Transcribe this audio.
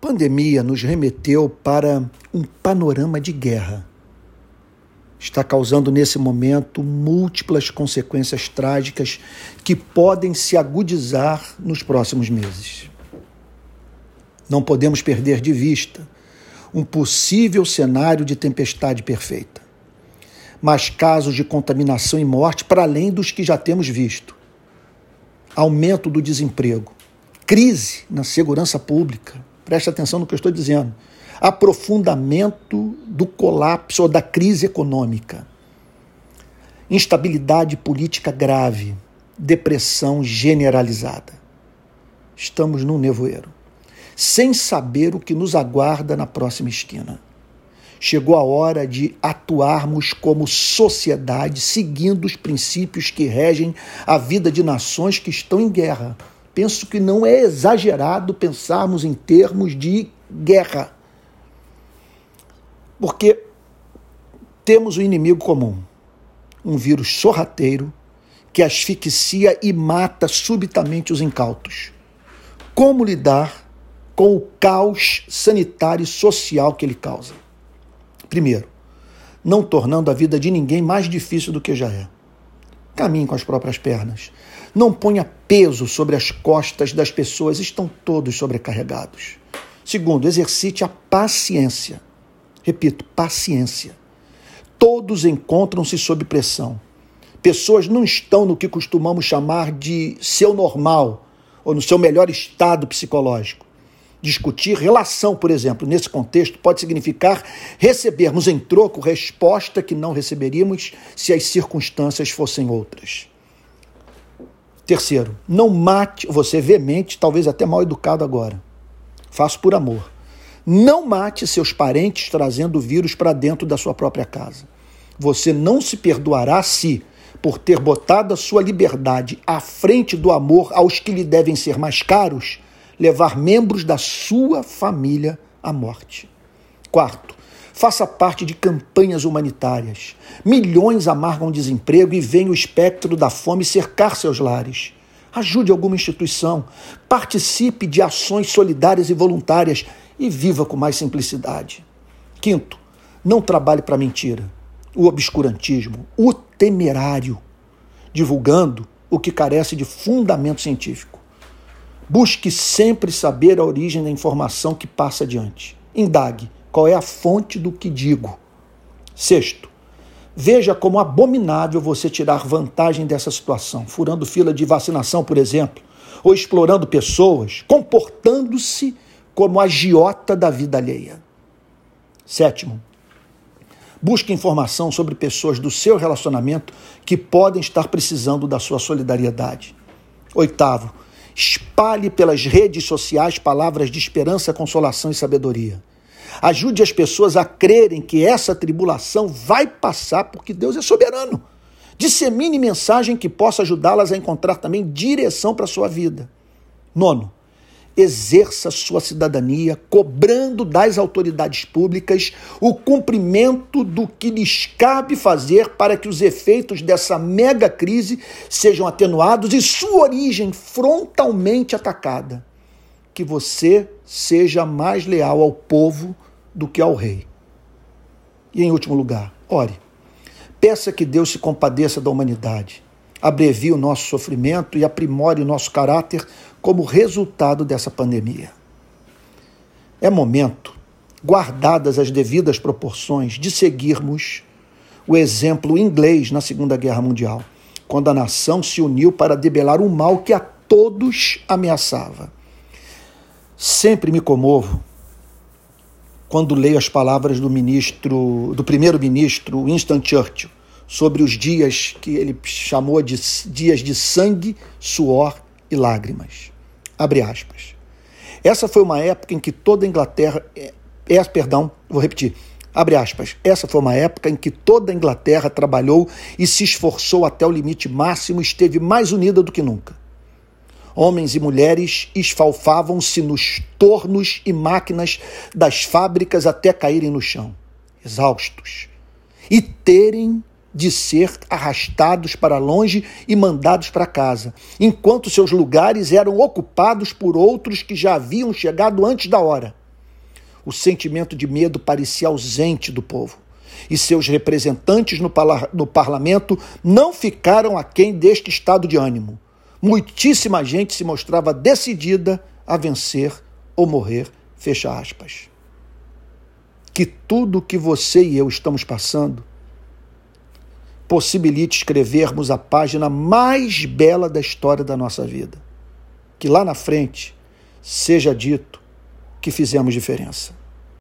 pandemia nos remeteu para um panorama de guerra. Está causando nesse momento múltiplas consequências trágicas que podem se agudizar nos próximos meses. Não podemos perder de vista um possível cenário de tempestade perfeita. Mas casos de contaminação e morte para além dos que já temos visto. Aumento do desemprego, crise na segurança pública, preste atenção no que eu estou dizendo, aprofundamento do colapso ou da crise econômica, instabilidade política grave, depressão generalizada. Estamos num nevoeiro, sem saber o que nos aguarda na próxima esquina. Chegou a hora de atuarmos como sociedade, seguindo os princípios que regem a vida de nações que estão em guerra penso que não é exagerado pensarmos em termos de guerra. Porque temos um inimigo comum, um vírus sorrateiro que asfixia e mata subitamente os incautos. Como lidar com o caos sanitário e social que ele causa? Primeiro, não tornando a vida de ninguém mais difícil do que já é. Caminhe com as próprias pernas. Não ponha peso sobre as costas das pessoas, estão todos sobrecarregados. Segundo, exercite a paciência. Repito, paciência. Todos encontram-se sob pressão. Pessoas não estão no que costumamos chamar de seu normal ou no seu melhor estado psicológico. Discutir relação, por exemplo, nesse contexto, pode significar recebermos em troco resposta que não receberíamos se as circunstâncias fossem outras. Terceiro, não mate, você é veemente, talvez até mal educado agora. Faço por amor. Não mate seus parentes trazendo o vírus para dentro da sua própria casa. Você não se perdoará se, por ter botado a sua liberdade à frente do amor aos que lhe devem ser mais caros, levar membros da sua família à morte. Quarto, faça parte de campanhas humanitárias. Milhões amargam desemprego e vem o espectro da fome cercar seus lares. Ajude alguma instituição, participe de ações solidárias e voluntárias e viva com mais simplicidade. Quinto, não trabalhe para mentira, o obscurantismo, o temerário, divulgando o que carece de fundamento científico. Busque sempre saber a origem da informação que passa adiante. Indague qual é a fonte do que digo? Sexto, veja como abominável você tirar vantagem dessa situação, furando fila de vacinação, por exemplo, ou explorando pessoas, comportando-se como agiota da vida alheia. Sétimo, busque informação sobre pessoas do seu relacionamento que podem estar precisando da sua solidariedade. Oitavo, espalhe pelas redes sociais palavras de esperança, consolação e sabedoria. Ajude as pessoas a crerem que essa tribulação vai passar porque Deus é soberano. Dissemine mensagem que possa ajudá-las a encontrar também direção para a sua vida. Nono, exerça sua cidadania, cobrando das autoridades públicas o cumprimento do que lhes cabe fazer para que os efeitos dessa mega crise sejam atenuados e sua origem frontalmente atacada. Que você seja mais leal ao povo do que ao rei. E em último lugar, ore. Peça que Deus se compadeça da humanidade, abrevie o nosso sofrimento e aprimore o nosso caráter como resultado dessa pandemia. É momento, guardadas as devidas proporções, de seguirmos o exemplo inglês na Segunda Guerra Mundial, quando a nação se uniu para debelar um mal que a todos ameaçava. Sempre me comovo quando leio as palavras do ministro, do primeiro-ministro Winston Churchill, sobre os dias que ele chamou de dias de sangue, suor e lágrimas. Abre aspas. Essa foi uma época em que toda a Inglaterra, é, é, perdão, vou repetir. Abre aspas. Essa foi uma época em que toda a Inglaterra trabalhou e se esforçou até o limite máximo, esteve mais unida do que nunca. Homens e mulheres esfalfavam-se nos tornos e máquinas das fábricas até caírem no chão, exaustos, e terem de ser arrastados para longe e mandados para casa, enquanto seus lugares eram ocupados por outros que já haviam chegado antes da hora. o sentimento de medo parecia ausente do povo. E seus representantes no, no parlamento não ficaram aquém deste estado de ânimo. Muitíssima gente se mostrava decidida a vencer ou morrer. Fecha aspas. Que tudo que você e eu estamos passando possibilite escrevermos a página mais bela da história da nossa vida. Que lá na frente seja dito que fizemos diferença.